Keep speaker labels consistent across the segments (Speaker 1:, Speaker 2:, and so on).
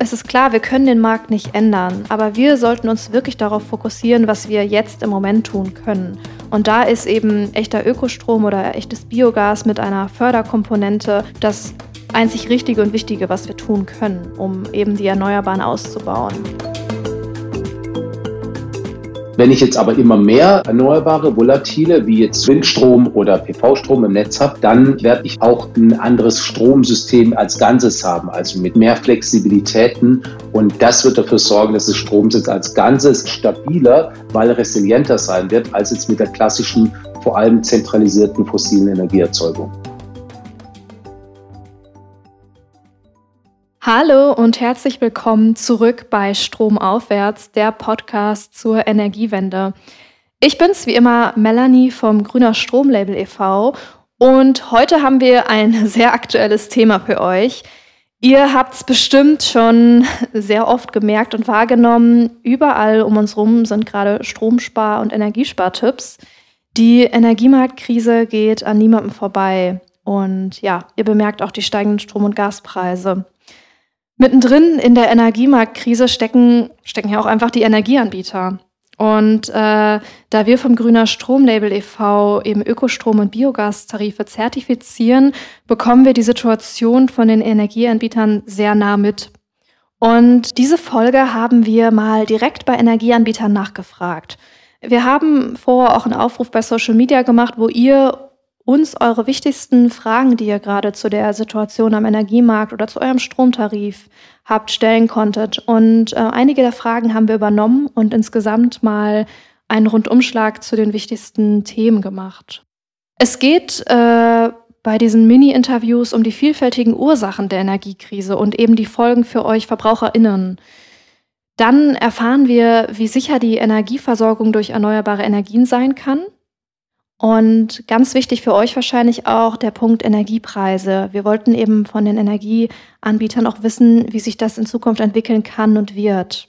Speaker 1: Es ist klar, wir können den Markt nicht ändern, aber wir sollten uns wirklich darauf fokussieren, was wir jetzt im Moment tun können. Und da ist eben echter Ökostrom oder echtes Biogas mit einer Förderkomponente das einzig Richtige und Wichtige, was wir tun können, um eben die Erneuerbaren auszubauen.
Speaker 2: Wenn ich jetzt aber immer mehr erneuerbare, volatile, wie jetzt Windstrom oder PV-Strom im Netz habe, dann werde ich auch ein anderes Stromsystem als Ganzes haben, also mit mehr Flexibilitäten. Und das wird dafür sorgen, dass das Stromsitz als Ganzes stabiler, weil resilienter sein wird, als jetzt mit der klassischen, vor allem zentralisierten fossilen Energieerzeugung.
Speaker 1: Hallo und herzlich willkommen zurück bei Stromaufwärts, der Podcast zur Energiewende. Ich bin's wie immer Melanie vom Grüner Stromlabel e.V. und heute haben wir ein sehr aktuelles Thema für euch. Ihr habt's bestimmt schon sehr oft gemerkt und wahrgenommen. Überall um uns herum sind gerade Stromspar- und Energiespartipps. Die Energiemarktkrise geht an niemandem vorbei. Und ja, ihr bemerkt auch die steigenden Strom- und Gaspreise. Mittendrin in der Energiemarktkrise stecken, stecken ja auch einfach die Energieanbieter. Und äh, da wir vom Grüner Stromlabel e.V. eben Ökostrom- und Biogastarife zertifizieren, bekommen wir die Situation von den Energieanbietern sehr nah mit. Und diese Folge haben wir mal direkt bei Energieanbietern nachgefragt. Wir haben vorher auch einen Aufruf bei Social Media gemacht, wo ihr uns eure wichtigsten Fragen, die ihr gerade zu der Situation am Energiemarkt oder zu eurem Stromtarif habt, stellen konntet. Und äh, einige der Fragen haben wir übernommen und insgesamt mal einen Rundumschlag zu den wichtigsten Themen gemacht. Es geht äh, bei diesen Mini-Interviews um die vielfältigen Ursachen der Energiekrise und eben die Folgen für euch VerbraucherInnen. Dann erfahren wir, wie sicher die Energieversorgung durch erneuerbare Energien sein kann und ganz wichtig für euch wahrscheinlich auch der Punkt Energiepreise. Wir wollten eben von den Energieanbietern auch wissen, wie sich das in Zukunft entwickeln kann und wird.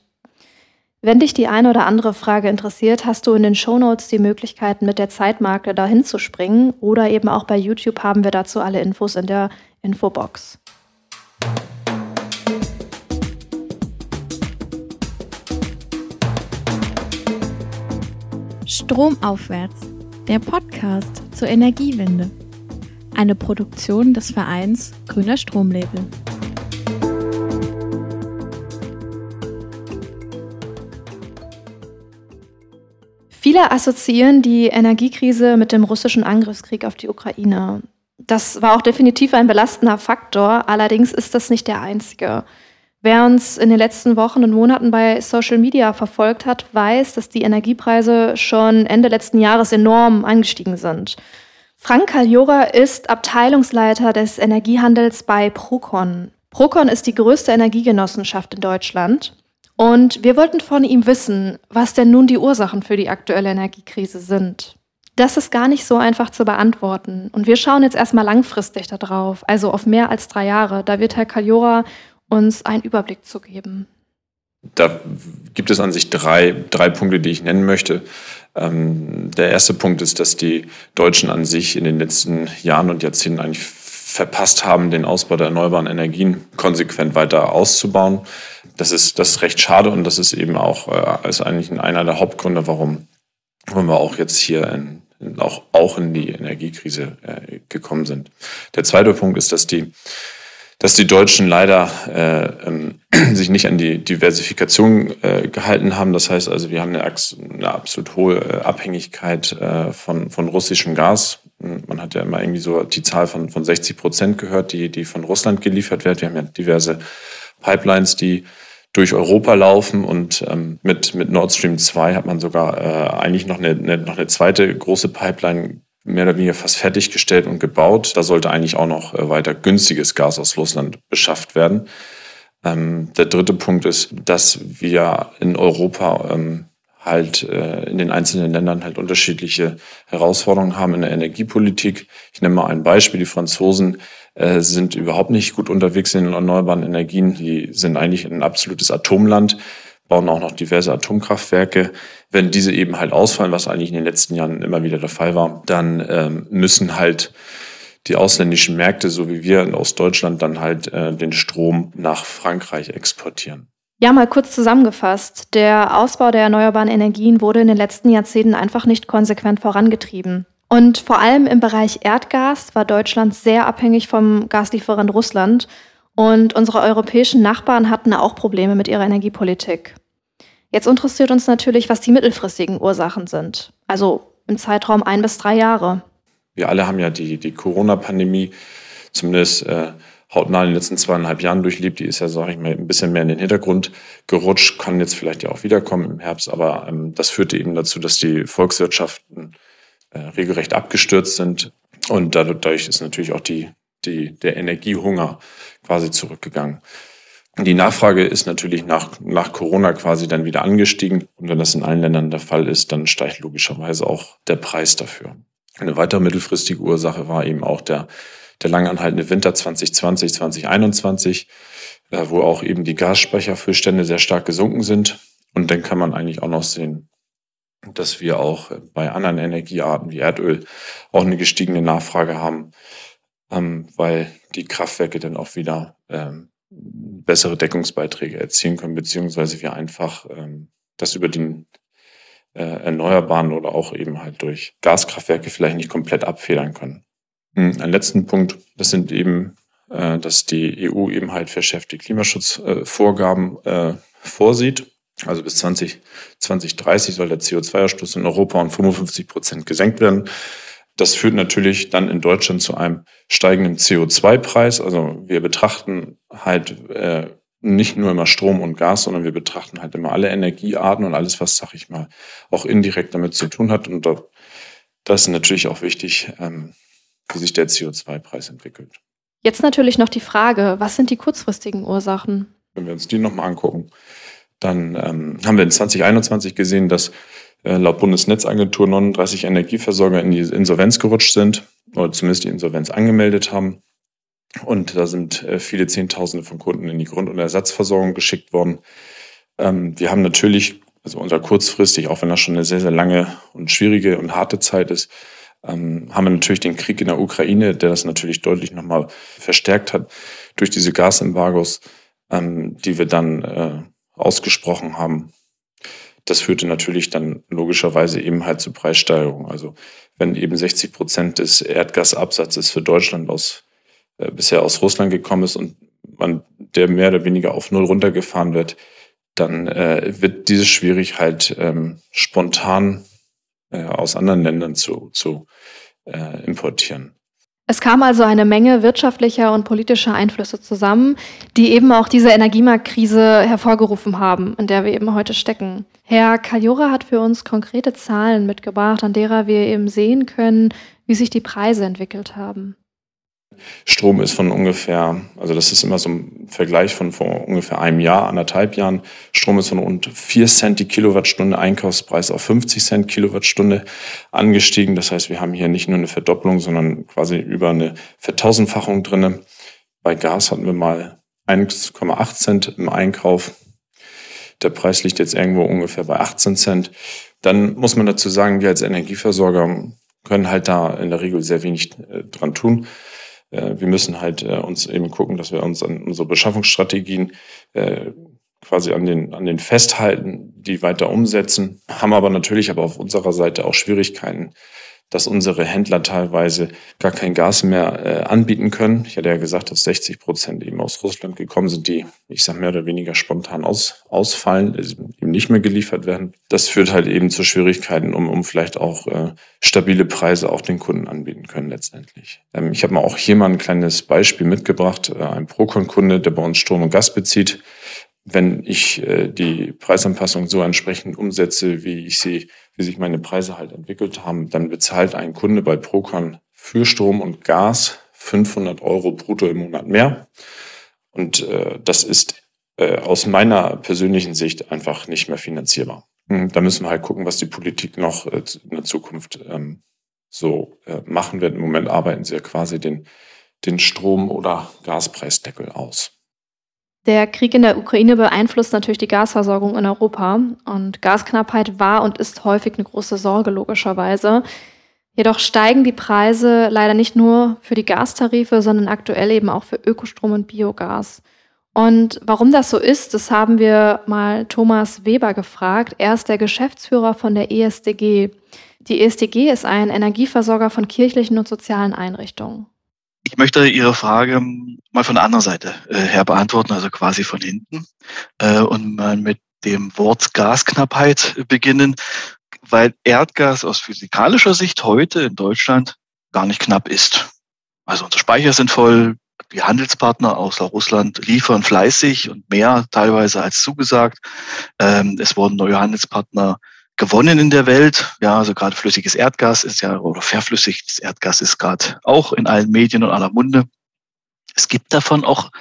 Speaker 1: Wenn dich die eine oder andere Frage interessiert, hast du in den Shownotes die Möglichkeiten, mit der Zeitmarke dahin zu springen oder eben auch bei YouTube haben wir dazu alle Infos in der Infobox.
Speaker 3: Stromaufwärts der Podcast zur Energiewende. Eine Produktion des Vereins Grüner Stromlabel.
Speaker 1: Viele assoziieren die Energiekrise mit dem russischen Angriffskrieg auf die Ukraine. Das war auch definitiv ein belastender Faktor, allerdings ist das nicht der einzige. Wer uns in den letzten Wochen und Monaten bei Social Media verfolgt hat, weiß, dass die Energiepreise schon Ende letzten Jahres enorm angestiegen sind. Frank Kaljora ist Abteilungsleiter des Energiehandels bei Procon. Procon ist die größte Energiegenossenschaft in Deutschland. Und wir wollten von ihm wissen, was denn nun die Ursachen für die aktuelle Energiekrise sind. Das ist gar nicht so einfach zu beantworten. Und wir schauen jetzt erstmal langfristig darauf, also auf mehr als drei Jahre. Da wird Herr Kaljora uns einen Überblick zu geben.
Speaker 4: Da gibt es an sich drei, drei Punkte, die ich nennen möchte. Ähm, der erste Punkt ist, dass die Deutschen an sich in den letzten Jahren und Jahrzehnten eigentlich verpasst haben, den Ausbau der erneuerbaren Energien konsequent weiter auszubauen. Das ist, das ist recht schade und das ist eben auch äh, ist eigentlich einer der Hauptgründe, warum, wir auch jetzt hier in, in, auch, auch in die Energiekrise äh, gekommen sind. Der zweite Punkt ist, dass die dass die Deutschen leider äh, ähm, sich nicht an die Diversifikation äh, gehalten haben. Das heißt also, wir haben eine, eine absolut hohe äh, Abhängigkeit äh, von, von russischem Gas. Man hat ja immer irgendwie so die Zahl von, von 60 Prozent gehört, die, die von Russland geliefert wird. Wir haben ja diverse Pipelines, die durch Europa laufen und ähm, mit, mit Nord Stream 2 hat man sogar äh, eigentlich noch eine, eine, noch eine zweite große Pipeline mehr oder weniger fast fertiggestellt und gebaut. Da sollte eigentlich auch noch äh, weiter günstiges Gas aus Russland beschafft werden. Ähm, der dritte Punkt ist, dass wir in Europa ähm, halt äh, in den einzelnen Ländern halt unterschiedliche Herausforderungen haben in der Energiepolitik. Ich nenne mal ein Beispiel. Die Franzosen äh, sind überhaupt nicht gut unterwegs in den erneuerbaren Energien. Die sind eigentlich ein absolutes Atomland bauen auch noch diverse Atomkraftwerke. Wenn diese eben halt ausfallen, was eigentlich in den letzten Jahren immer wieder der Fall war, dann ähm, müssen halt die ausländischen Märkte, so wie wir aus Deutschland, dann halt äh, den Strom nach Frankreich exportieren.
Speaker 1: Ja, mal kurz zusammengefasst. Der Ausbau der erneuerbaren Energien wurde in den letzten Jahrzehnten einfach nicht konsequent vorangetrieben. Und vor allem im Bereich Erdgas war Deutschland sehr abhängig vom Gaslieferant Russland. Und unsere europäischen Nachbarn hatten auch Probleme mit ihrer Energiepolitik. Jetzt interessiert uns natürlich, was die mittelfristigen Ursachen sind. Also im Zeitraum ein bis drei Jahre.
Speaker 4: Wir alle haben ja die, die Corona-Pandemie zumindest äh, hautnah in den letzten zweieinhalb Jahren durchlebt. Die ist ja, sage ich mal, ein bisschen mehr in den Hintergrund gerutscht, kann jetzt vielleicht ja auch wiederkommen im Herbst, aber ähm, das führte eben dazu, dass die Volkswirtschaften äh, regelrecht abgestürzt sind und dadurch ist natürlich auch die, die, der Energiehunger quasi zurückgegangen. Die Nachfrage ist natürlich nach, nach Corona quasi dann wieder angestiegen. Und wenn das in allen Ländern der Fall ist, dann steigt logischerweise auch der Preis dafür. Eine weitere mittelfristige Ursache war eben auch der, der langanhaltende Winter 2020, 2021, äh, wo auch eben die Gasspeicherfüllstände sehr stark gesunken sind. Und dann kann man eigentlich auch noch sehen, dass wir auch bei anderen Energiearten wie Erdöl auch eine gestiegene Nachfrage haben, ähm, weil die Kraftwerke dann auch wieder ähm, bessere Deckungsbeiträge erzielen können, beziehungsweise wir einfach ähm, das über den äh, Erneuerbaren oder auch eben halt durch Gaskraftwerke vielleicht nicht komplett abfedern können. Hm, ein letzten Punkt, das sind eben, äh, dass die EU eben halt verschärfte Klimaschutzvorgaben äh, vorsieht. Also bis 20, 2030 soll der CO2-Ausstoß in Europa um 55 Prozent gesenkt werden. Das führt natürlich dann in Deutschland zu einem steigenden CO2-Preis. Also wir betrachten halt äh, nicht nur immer Strom und Gas, sondern wir betrachten halt immer alle Energiearten und alles, was, sag ich mal, auch indirekt damit zu tun hat. Und da, das ist natürlich auch wichtig, ähm, wie sich der CO2-Preis entwickelt.
Speaker 1: Jetzt natürlich noch die Frage, was sind die kurzfristigen Ursachen?
Speaker 4: Wenn wir uns die nochmal angucken, dann ähm, haben wir in 2021 gesehen, dass laut Bundesnetzagentur 39 Energieversorger in die Insolvenz gerutscht sind oder zumindest die Insolvenz angemeldet haben. Und da sind äh, viele Zehntausende von Kunden in die Grund- und Ersatzversorgung geschickt worden. Ähm, wir haben natürlich, also unser kurzfristig, auch wenn das schon eine sehr, sehr lange und schwierige und harte Zeit ist, ähm, haben wir natürlich den Krieg in der Ukraine, der das natürlich deutlich nochmal verstärkt hat durch diese Gasembargos, ähm, die wir dann äh, ausgesprochen haben. Das führte natürlich dann logischerweise eben halt zu Preissteigerungen. Also wenn eben 60 Prozent des Erdgasabsatzes für Deutschland aus, äh, bisher aus Russland gekommen ist und man der mehr oder weniger auf Null runtergefahren wird, dann äh, wird diese schwierig halt ähm, spontan äh, aus anderen Ländern zu, zu äh, importieren.
Speaker 1: Es kam also eine Menge wirtschaftlicher und politischer Einflüsse zusammen, die eben auch diese Energiemarktkrise hervorgerufen haben, in der wir eben heute stecken. Herr Kaljora hat für uns konkrete Zahlen mitgebracht, an derer wir eben sehen können, wie sich die Preise entwickelt haben.
Speaker 4: Strom ist von ungefähr, also das ist immer so ein Vergleich von vor ungefähr einem Jahr, anderthalb Jahren. Strom ist von rund 4 Cent die Kilowattstunde, Einkaufspreis auf 50 Cent Kilowattstunde angestiegen. Das heißt, wir haben hier nicht nur eine Verdopplung, sondern quasi über eine Vertausendfachung drinne. Bei Gas hatten wir mal 1,8 Cent im Einkauf. Der Preis liegt jetzt irgendwo ungefähr bei 18 Cent. Dann muss man dazu sagen, wir als Energieversorger können halt da in der Regel sehr wenig äh, dran tun. Äh, wir müssen halt äh, uns eben gucken, dass wir uns an unsere Beschaffungsstrategien äh, quasi an den, an den festhalten, die weiter umsetzen, haben aber natürlich aber auf unserer Seite auch Schwierigkeiten, dass unsere Händler teilweise gar kein Gas mehr äh, anbieten können. Ich hatte ja gesagt, dass 60 Prozent eben aus Russland gekommen sind, die, ich sage mehr oder weniger spontan aus, ausfallen, eben nicht mehr geliefert werden. Das führt halt eben zu Schwierigkeiten, um, um vielleicht auch äh, stabile Preise auch den Kunden anbieten können letztendlich. Ähm, ich habe mal auch hier mal ein kleines Beispiel mitgebracht. Äh, ein Procon-Kunde, der bei uns Strom und Gas bezieht, wenn ich äh, die Preisanpassung so entsprechend umsetze, wie ich sie, wie sich meine Preise halt entwickelt haben, dann bezahlt ein Kunde bei Procon für Strom und Gas 500 Euro brutto im Monat mehr. Und äh, das ist äh, aus meiner persönlichen Sicht einfach nicht mehr finanzierbar. Hm, da müssen wir halt gucken, was die Politik noch äh, in der Zukunft ähm, so äh, machen wird. Im Moment arbeiten sie ja quasi den, den Strom- oder Gaspreisdeckel aus.
Speaker 1: Der Krieg in der Ukraine beeinflusst natürlich die Gasversorgung in Europa und Gasknappheit war und ist häufig eine große Sorge, logischerweise. Jedoch steigen die Preise leider nicht nur für die Gastarife, sondern aktuell eben auch für Ökostrom und Biogas. Und warum das so ist, das haben wir mal Thomas Weber gefragt. Er ist der Geschäftsführer von der ESDG. Die ESDG ist ein Energieversorger von kirchlichen und sozialen Einrichtungen.
Speaker 5: Ich möchte Ihre Frage mal von der anderen Seite äh, her beantworten, also quasi von hinten äh, und mal mit dem Wort Gasknappheit beginnen, weil Erdgas aus physikalischer Sicht heute in Deutschland gar nicht knapp ist. Also unsere Speicher sind voll, die Handelspartner außer Russland liefern fleißig und mehr teilweise als zugesagt. Ähm, es wurden neue Handelspartner gewonnen in der Welt. Ja, also gerade flüssiges Erdgas ist ja, oder verflüssigtes Erdgas ist gerade auch in allen Medien und aller Munde. Es gibt davon auch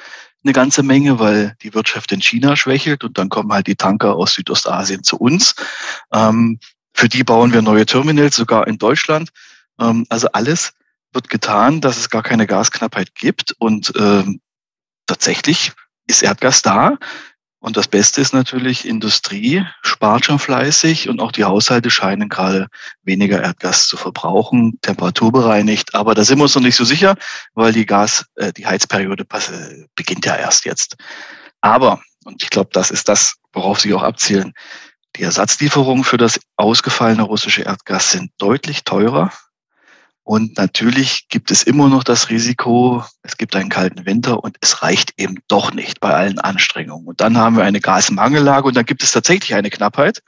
Speaker 5: eine ganze Menge, weil die Wirtschaft in China schwächelt und dann kommen halt die Tanker aus Südostasien zu uns. Ähm, für die bauen wir neue Terminals, sogar in Deutschland. Ähm, also alles wird getan, dass es gar keine Gasknappheit gibt und ähm, tatsächlich ist Erdgas da. Und das Beste ist natürlich, Industrie spart schon fleißig und auch die Haushalte scheinen gerade weniger Erdgas zu verbrauchen, temperaturbereinigt. Aber da sind wir uns noch nicht so sicher, weil die Gas, äh, die Heizperiode äh, beginnt ja erst jetzt. Aber, und ich glaube, das ist das, worauf Sie auch abzielen, die Ersatzlieferungen für das ausgefallene russische Erdgas sind deutlich teurer und natürlich gibt es immer noch das Risiko, es gibt einen kalten Winter und es reicht eben doch nicht bei allen Anstrengungen. Und dann haben wir eine Gasmangellage und dann gibt es tatsächlich eine Knappheit.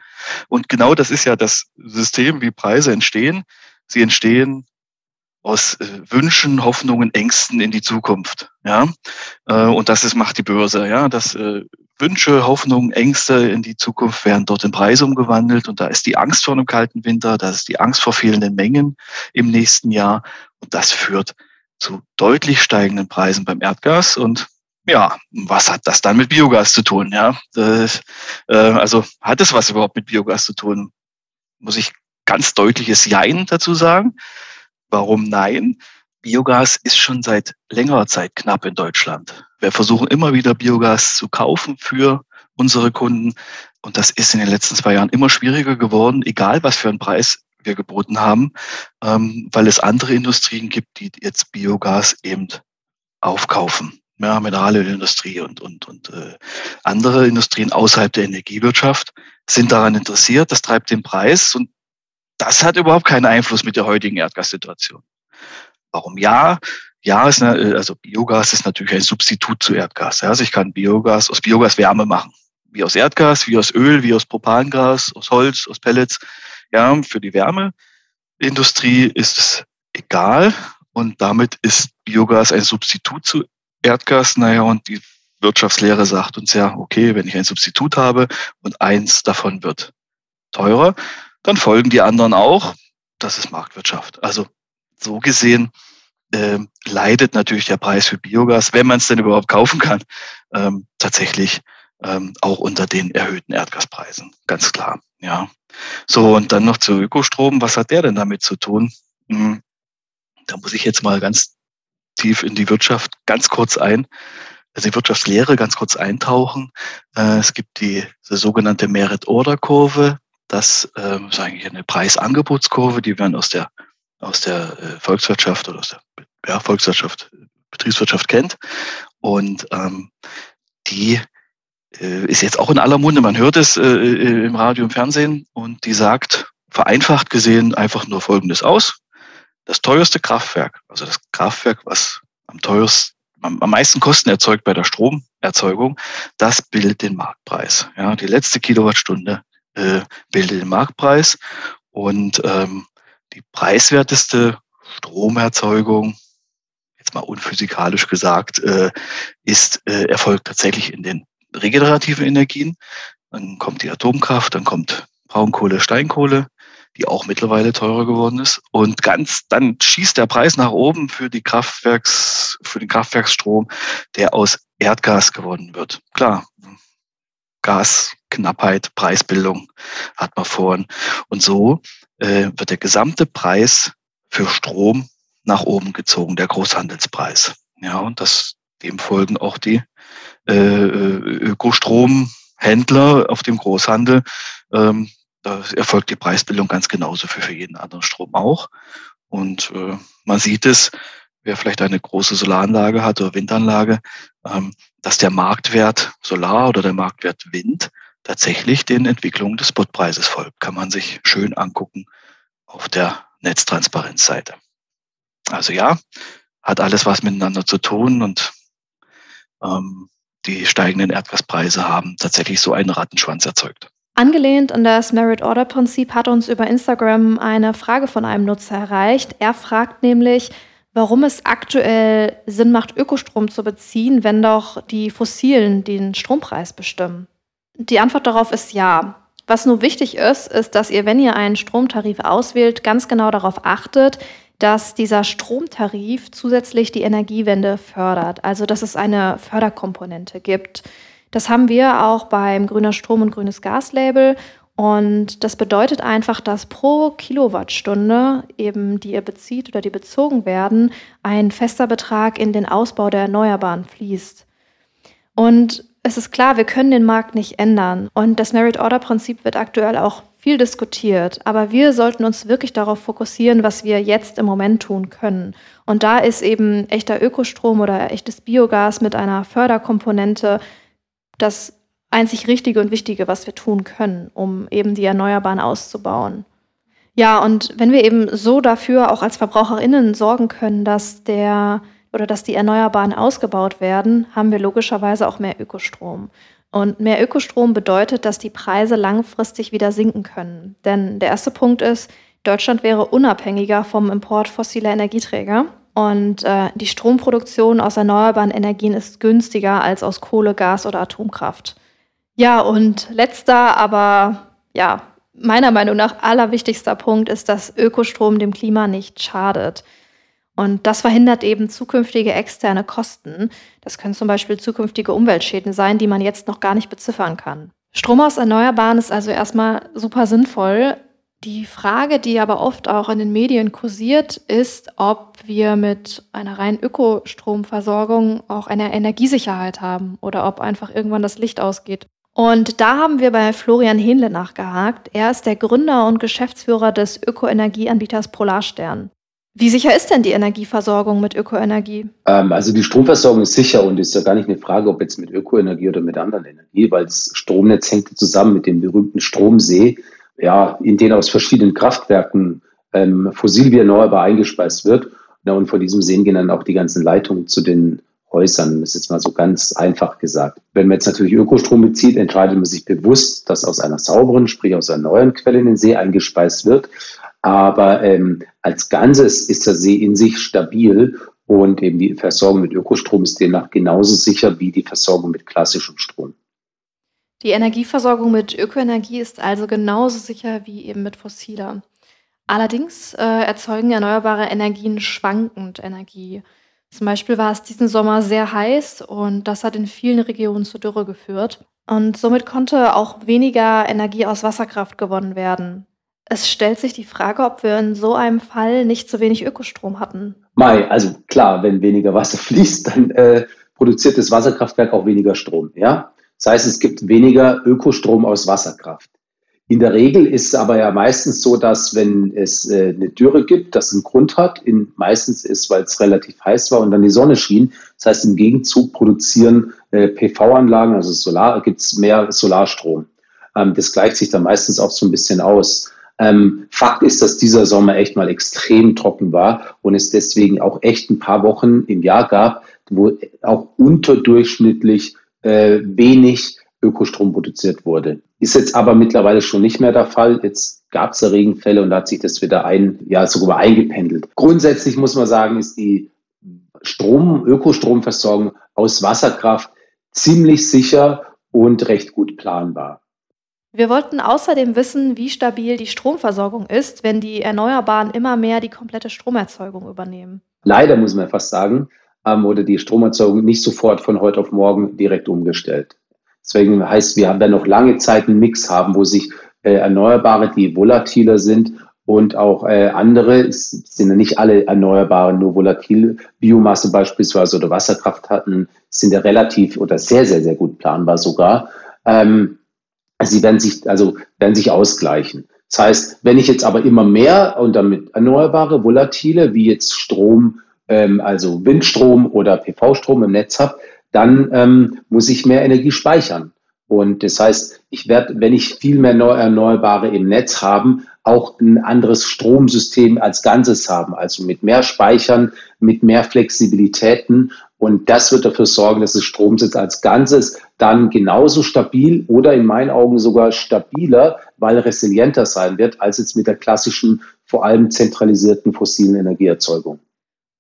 Speaker 5: Und genau das ist ja das System, wie Preise entstehen. Sie entstehen aus äh, Wünschen, Hoffnungen, Ängsten in die Zukunft. Ja, äh, und das ist, macht die Börse. Ja, das äh, Wünsche, Hoffnungen, Ängste in die Zukunft werden dort in Preise umgewandelt. Und da ist die Angst vor einem kalten Winter, da ist die Angst vor fehlenden Mengen im nächsten Jahr. Und das führt zu deutlich steigenden Preisen beim Erdgas. Und ja, was hat das dann mit Biogas zu tun? Ja, das, äh, also hat es was überhaupt mit Biogas zu tun? Muss ich ganz deutliches Jein dazu sagen. Warum nein? Biogas ist schon seit längerer Zeit knapp in Deutschland. Wir versuchen immer wieder Biogas zu kaufen für unsere Kunden. Und das ist in den letzten zwei Jahren immer schwieriger geworden, egal was für einen Preis wir geboten haben, ähm, weil es andere Industrien gibt, die jetzt Biogas eben aufkaufen. Ja, Mineralölindustrie und, und, und äh, andere Industrien außerhalb der Energiewirtschaft sind daran interessiert. Das treibt den Preis und das hat überhaupt keinen Einfluss mit der heutigen Erdgassituation. Warum ja? Ja, ist eine, also Biogas ist natürlich ein Substitut zu Erdgas. Also ich kann Biogas aus Biogas Wärme machen. Wie aus Erdgas, wie aus Öl, wie aus Propangas, aus Holz, aus Pellets. Ja, für die Wärmeindustrie ist es egal. Und damit ist Biogas ein Substitut zu Erdgas. Naja, und die Wirtschaftslehre sagt uns ja, okay, wenn ich ein Substitut habe und eins davon wird teurer, dann folgen die anderen auch. Das ist Marktwirtschaft. Also so gesehen äh, leidet natürlich der Preis für Biogas, wenn man es denn überhaupt kaufen kann, ähm, tatsächlich ähm, auch unter den erhöhten Erdgaspreisen. Ganz klar. Ja. So, und dann noch zu Ökostrom. Was hat der denn damit zu tun? Hm, da muss ich jetzt mal ganz tief in die Wirtschaft ganz kurz ein, also die Wirtschaftslehre ganz kurz eintauchen. Äh, es gibt die, die sogenannte Merit-Order-Kurve. Das äh, ist eigentlich eine Preisangebotskurve, die werden aus der aus der äh, Volkswirtschaft oder aus der ja, Volkswirtschaft, Betriebswirtschaft kennt. Und ähm, die äh, ist jetzt auch in aller Munde. Man hört es äh, äh, im Radio und Fernsehen und die sagt vereinfacht gesehen einfach nur Folgendes aus. Das teuerste Kraftwerk, also das Kraftwerk, was am teuersten, am meisten Kosten erzeugt bei der Stromerzeugung, das bildet den Marktpreis. Ja, die letzte Kilowattstunde äh, bildet den Marktpreis und ähm, die preiswerteste Stromerzeugung, jetzt mal unphysikalisch gesagt, äh, ist, äh, erfolgt tatsächlich in den regenerativen Energien. Dann kommt die Atomkraft, dann kommt Braunkohle, Steinkohle, die auch mittlerweile teurer geworden ist. Und ganz, dann schießt der Preis nach oben für die Kraftwerks, für den Kraftwerksstrom, der aus Erdgas gewonnen wird. Klar. Gasknappheit, Preisbildung hat man vorhin. Und so äh, wird der gesamte Preis für Strom nach oben gezogen, der Großhandelspreis. Ja, und das, dem folgen auch die äh, Ökostromhändler auf dem Großhandel. Ähm, da erfolgt die Preisbildung ganz genauso für, für jeden anderen Strom auch. Und äh, man sieht es, wer vielleicht eine große Solaranlage hat oder Windanlage, ähm, dass der Marktwert Solar oder der Marktwert Wind tatsächlich den Entwicklungen des Spotpreises folgt. Kann man sich schön angucken auf der Netztransparenzseite. Also ja, hat alles was miteinander zu tun und ähm, die steigenden Erdgaspreise haben tatsächlich so einen Rattenschwanz erzeugt.
Speaker 1: Angelehnt an das Merit-Order-Prinzip hat uns über Instagram eine Frage von einem Nutzer erreicht. Er fragt nämlich, warum es aktuell Sinn macht, Ökostrom zu beziehen, wenn doch die Fossilen den Strompreis bestimmen. Die Antwort darauf ist ja. Was nur wichtig ist, ist, dass ihr, wenn ihr einen Stromtarif auswählt, ganz genau darauf achtet, dass dieser Stromtarif zusätzlich die Energiewende fördert, also dass es eine Förderkomponente gibt. Das haben wir auch beim Grüner Strom und Grünes Gas Label. Und das bedeutet einfach, dass pro Kilowattstunde eben, die ihr bezieht oder die bezogen werden, ein fester Betrag in den Ausbau der Erneuerbaren fließt. Und es ist klar, wir können den Markt nicht ändern. Und das Merit-Order-Prinzip wird aktuell auch viel diskutiert. Aber wir sollten uns wirklich darauf fokussieren, was wir jetzt im Moment tun können. Und da ist eben echter Ökostrom oder echtes Biogas mit einer Förderkomponente das einzig Richtige und Wichtige, was wir tun können, um eben die Erneuerbaren auszubauen. Ja, und wenn wir eben so dafür auch als VerbraucherInnen sorgen können, dass der oder dass die Erneuerbaren ausgebaut werden, haben wir logischerweise auch mehr Ökostrom. Und mehr Ökostrom bedeutet, dass die Preise langfristig wieder sinken können. Denn der erste Punkt ist, Deutschland wäre unabhängiger vom Import fossiler Energieträger. Und äh, die Stromproduktion aus erneuerbaren Energien ist günstiger als aus Kohle, Gas oder Atomkraft. Ja, und letzter, aber ja, meiner Meinung nach allerwichtigster Punkt ist, dass Ökostrom dem Klima nicht schadet. Und das verhindert eben zukünftige externe Kosten. Das können zum Beispiel zukünftige Umweltschäden sein, die man jetzt noch gar nicht beziffern kann. Strom aus Erneuerbaren ist also erstmal super sinnvoll, die Frage, die aber oft auch in den Medien kursiert, ist, ob wir mit einer rein Ökostromversorgung auch eine Energiesicherheit haben oder ob einfach irgendwann das Licht ausgeht. Und da haben wir bei Florian Hähnle nachgehakt. Er ist der Gründer und Geschäftsführer des Ökoenergieanbieters Polarstern. Wie sicher ist denn die Energieversorgung mit Ökoenergie?
Speaker 2: Ähm, also die Stromversorgung ist sicher und ist ja gar nicht eine Frage, ob jetzt mit Ökoenergie oder mit anderen Energie, weil das Stromnetz hängt zusammen mit dem berühmten Stromsee ja, in denen aus verschiedenen Kraftwerken ähm, fossil wie erneuerbar eingespeist wird. Ja, und vor diesem Sehen gehen dann auch die ganzen Leitungen zu den Häusern. Das ist jetzt mal so ganz einfach gesagt. Wenn man jetzt natürlich Ökostrom bezieht, entscheidet man sich bewusst, dass aus einer sauberen, sprich aus einer neuen Quelle in den See eingespeist wird. Aber ähm, als Ganzes ist der See in sich stabil und eben die Versorgung mit Ökostrom ist demnach genauso sicher wie die Versorgung mit klassischem Strom.
Speaker 1: Die Energieversorgung mit Ökoenergie ist also genauso sicher wie eben mit fossiler. Allerdings äh, erzeugen erneuerbare Energien schwankend Energie. Zum Beispiel war es diesen Sommer sehr heiß und das hat in vielen Regionen zur Dürre geführt. Und somit konnte auch weniger Energie aus Wasserkraft gewonnen werden. Es stellt sich die Frage, ob wir in so einem Fall nicht zu wenig Ökostrom hatten.
Speaker 2: Mai, also klar, wenn weniger Wasser fließt, dann äh, produziert das Wasserkraftwerk auch weniger Strom, ja. Das heißt, es gibt weniger Ökostrom aus Wasserkraft. In der Regel ist es aber ja meistens so, dass wenn es äh, eine Dürre gibt, das einen Grund hat, in, meistens ist, weil es relativ heiß war und dann die Sonne schien. Das heißt, im Gegenzug produzieren äh, PV-Anlagen, also Solar, gibt es mehr Solarstrom. Ähm, das gleicht sich dann meistens auch so ein bisschen aus. Ähm, Fakt ist, dass dieser Sommer echt mal extrem trocken war und es deswegen auch echt ein paar Wochen im Jahr gab, wo auch unterdurchschnittlich äh, wenig Ökostrom produziert wurde. Ist jetzt aber mittlerweile schon nicht mehr der Fall. Jetzt gab es ja Regenfälle und da hat sich das wieder ein, ja, sogar eingependelt. Grundsätzlich muss man sagen, ist die Strom, Ökostromversorgung aus Wasserkraft ziemlich sicher und recht gut planbar.
Speaker 1: Wir wollten außerdem wissen, wie stabil die Stromversorgung ist, wenn die Erneuerbaren immer mehr die komplette Stromerzeugung übernehmen.
Speaker 2: Leider muss man fast sagen, ähm, oder die Stromerzeugung nicht sofort von heute auf morgen direkt umgestellt. Deswegen heißt, wir werden noch lange Zeit einen Mix haben, wo sich äh, Erneuerbare, die volatiler sind und auch äh, andere, es sind ja nicht alle Erneuerbaren nur volatil, Biomasse beispielsweise oder Wasserkraft hatten, sind ja relativ oder sehr, sehr, sehr gut planbar sogar. Ähm, sie werden sich, also werden sich ausgleichen. Das heißt, wenn ich jetzt aber immer mehr und damit erneuerbare, volatile, wie jetzt Strom, ähm, also Windstrom oder PV-Strom im Netz habe, dann ähm, muss ich mehr Energie speichern. Und das heißt, ich werde, wenn ich viel mehr Erneuerbare im Netz haben, auch ein anderes Stromsystem als Ganzes haben, also mit mehr Speichern, mit mehr Flexibilitäten. Und das wird dafür sorgen, dass das Stromsitz als Ganzes dann genauso stabil oder in meinen Augen sogar stabiler, weil resilienter sein wird, als jetzt mit der klassischen, vor allem zentralisierten fossilen Energieerzeugung.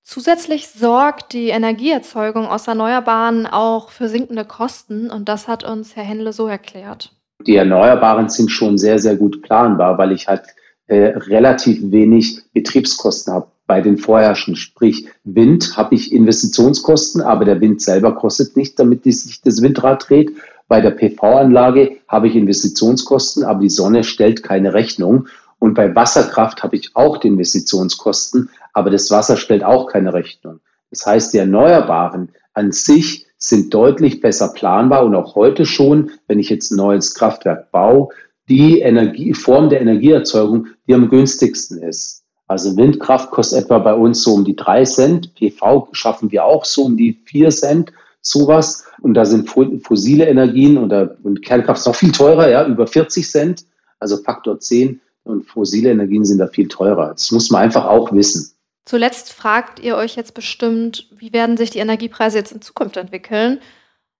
Speaker 1: Zusätzlich sorgt die Energieerzeugung aus Erneuerbaren auch für sinkende Kosten und das hat uns Herr Händle so erklärt.
Speaker 2: Die Erneuerbaren sind schon sehr, sehr gut planbar, weil ich halt äh, relativ wenig Betriebskosten habe bei den vorherrschenden. Sprich, Wind habe ich Investitionskosten, aber der Wind selber kostet nichts, damit sich das Windrad dreht. Bei der PV-Anlage habe ich Investitionskosten, aber die Sonne stellt keine Rechnung. Und bei Wasserkraft habe ich auch die Investitionskosten, aber das Wasser stellt auch keine Rechnung. Das heißt, die Erneuerbaren an sich sind deutlich besser planbar und auch heute schon, wenn ich jetzt ein neues Kraftwerk baue, die Energie, Form der Energieerzeugung, die am günstigsten ist. Also Windkraft kostet etwa bei uns so um die drei Cent, PV schaffen wir auch so um die vier Cent, sowas. Und da sind fossile Energien und, und Kernkraft noch viel teurer, ja, über 40 Cent, also Faktor 10. Und fossile Energien sind da viel teurer. Das muss man einfach auch wissen.
Speaker 1: Zuletzt fragt ihr euch jetzt bestimmt, wie werden sich die Energiepreise jetzt in Zukunft entwickeln?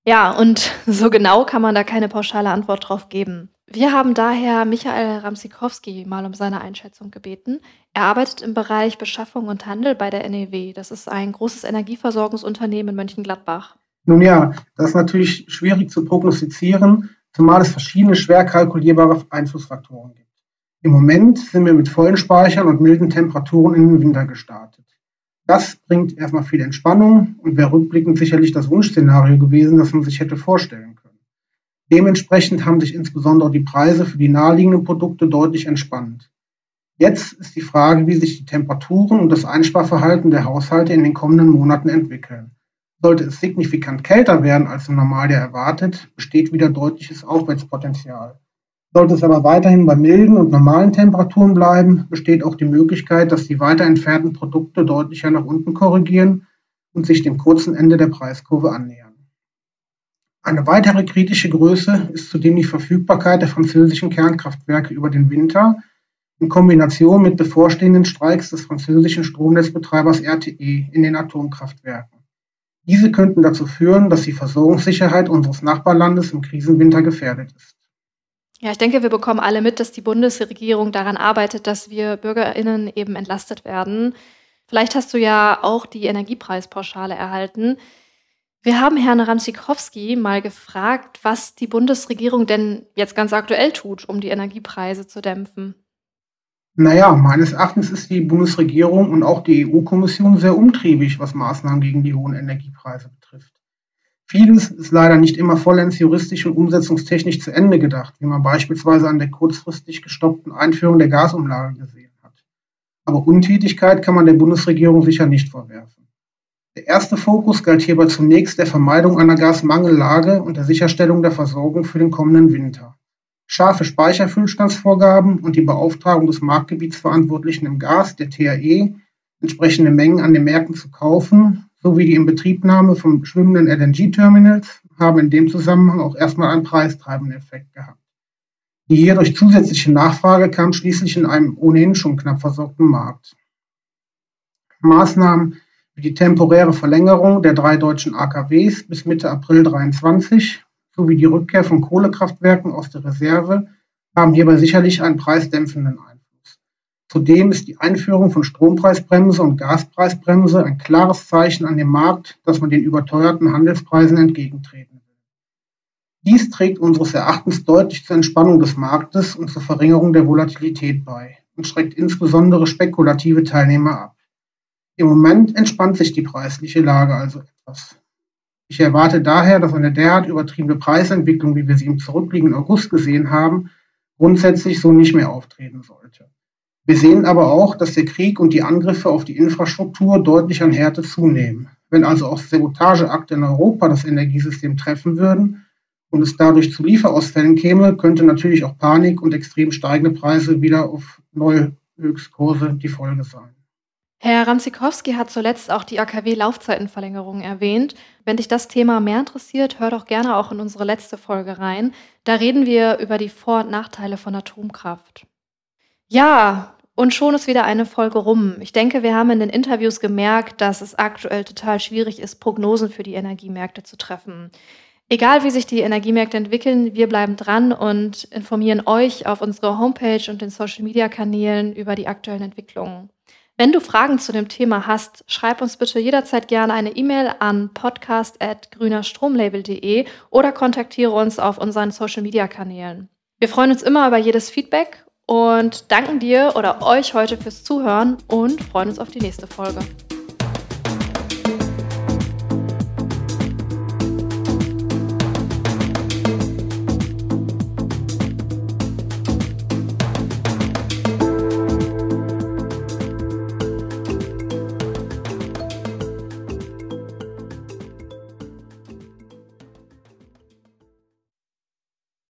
Speaker 1: Ja, und so genau kann man da keine pauschale Antwort drauf geben. Wir haben daher Michael Ramsikowski mal um seine Einschätzung gebeten. Er arbeitet im Bereich Beschaffung und Handel bei der NEW. Das ist ein großes Energieversorgungsunternehmen in Mönchengladbach.
Speaker 6: Nun ja, das ist natürlich schwierig zu prognostizieren, zumal es verschiedene schwer kalkulierbare Einflussfaktoren gibt. Im Moment sind wir mit vollen Speichern und milden Temperaturen in den Winter gestartet. Das bringt erstmal viel Entspannung und wäre rückblickend sicherlich das Wunschszenario gewesen, das man sich hätte vorstellen können. Dementsprechend haben sich insbesondere die Preise für die naheliegenden Produkte deutlich entspannt. Jetzt ist die Frage, wie sich die Temperaturen und das Einsparverhalten der Haushalte in den kommenden Monaten entwickeln. Sollte es signifikant kälter werden als im Normaljahr erwartet, besteht wieder deutliches Aufwärtspotenzial. Sollte es aber weiterhin bei milden und normalen Temperaturen bleiben, besteht auch die Möglichkeit, dass die weiter entfernten Produkte deutlicher nach unten korrigieren und sich dem kurzen Ende der Preiskurve annähern. Eine weitere kritische Größe ist zudem die Verfügbarkeit der französischen Kernkraftwerke über den Winter in Kombination mit bevorstehenden Streiks des französischen Stromnetzbetreibers RTE in den Atomkraftwerken. Diese könnten dazu führen, dass die Versorgungssicherheit unseres Nachbarlandes im Krisenwinter gefährdet ist.
Speaker 1: Ja, ich denke, wir bekommen alle mit, dass die Bundesregierung daran arbeitet, dass wir BürgerInnen eben entlastet werden. Vielleicht hast du ja auch die Energiepreispauschale erhalten. Wir haben Herrn Ramsikowski mal gefragt, was die Bundesregierung denn jetzt ganz aktuell tut, um die Energiepreise zu dämpfen.
Speaker 6: Naja, meines Erachtens ist die Bundesregierung und auch die EU-Kommission sehr umtriebig, was Maßnahmen gegen die hohen Energiepreise betrifft. Vieles ist leider nicht immer vollends juristisch und umsetzungstechnisch zu Ende gedacht, wie man beispielsweise an der kurzfristig gestoppten Einführung der Gasumlage gesehen hat. Aber Untätigkeit kann man der Bundesregierung sicher nicht vorwerfen. Der erste Fokus galt hierbei zunächst der Vermeidung einer Gasmangellage und der Sicherstellung der Versorgung für den kommenden Winter. Scharfe Speicherfüllstandsvorgaben und die Beauftragung des Marktgebietsverantwortlichen im Gas, der TAE, entsprechende Mengen an den Märkten zu kaufen, sowie die Inbetriebnahme von schwimmenden LNG-Terminals haben in dem Zusammenhang auch erstmal einen preistreibenden Effekt gehabt. Die hierdurch zusätzliche Nachfrage kam schließlich in einem ohnehin schon knapp versorgten Markt. Maßnahmen wie die temporäre Verlängerung der drei deutschen AKWs bis Mitte April 2023 sowie die Rückkehr von Kohlekraftwerken aus der Reserve haben hierbei sicherlich einen preisdämpfenden. Zudem ist die Einführung von Strompreisbremse und Gaspreisbremse ein klares Zeichen an den Markt, dass man den überteuerten Handelspreisen entgegentreten will. Dies trägt unseres Erachtens deutlich zur Entspannung des Marktes und zur Verringerung der Volatilität bei und schreckt insbesondere spekulative Teilnehmer ab. Im Moment entspannt sich die preisliche Lage also etwas. Ich erwarte daher, dass eine derart übertriebene Preisentwicklung, wie wir sie im zurückliegenden August gesehen haben, grundsätzlich so nicht mehr auftreten sollte. Wir sehen aber auch, dass der Krieg und die Angriffe auf die Infrastruktur deutlich an Härte zunehmen. Wenn also auch Sabotageakte in Europa das Energiesystem treffen würden, und es dadurch zu Lieferausfällen käme, könnte natürlich auch Panik und extrem steigende Preise wieder auf neue Höchstkurse die Folge sein.
Speaker 1: Herr Ramzikowski hat zuletzt auch die AKW-Laufzeitenverlängerung erwähnt. Wenn dich das Thema mehr interessiert, hör doch gerne auch in unsere letzte Folge rein. Da reden wir über die Vor- und Nachteile von Atomkraft. Ja, und schon ist wieder eine Folge rum. Ich denke, wir haben in den Interviews gemerkt, dass es aktuell total schwierig ist, Prognosen für die Energiemärkte zu treffen. Egal wie sich die Energiemärkte entwickeln, wir bleiben dran und informieren euch auf unserer Homepage und den Social-Media-Kanälen über die aktuellen Entwicklungen. Wenn du Fragen zu dem Thema hast, schreib uns bitte jederzeit gerne eine E-Mail an podcast.grünerstromlabel.de oder kontaktiere uns auf unseren Social-Media-Kanälen. Wir freuen uns immer über jedes Feedback und danken dir oder euch heute fürs Zuhören und freuen uns auf die nächste Folge.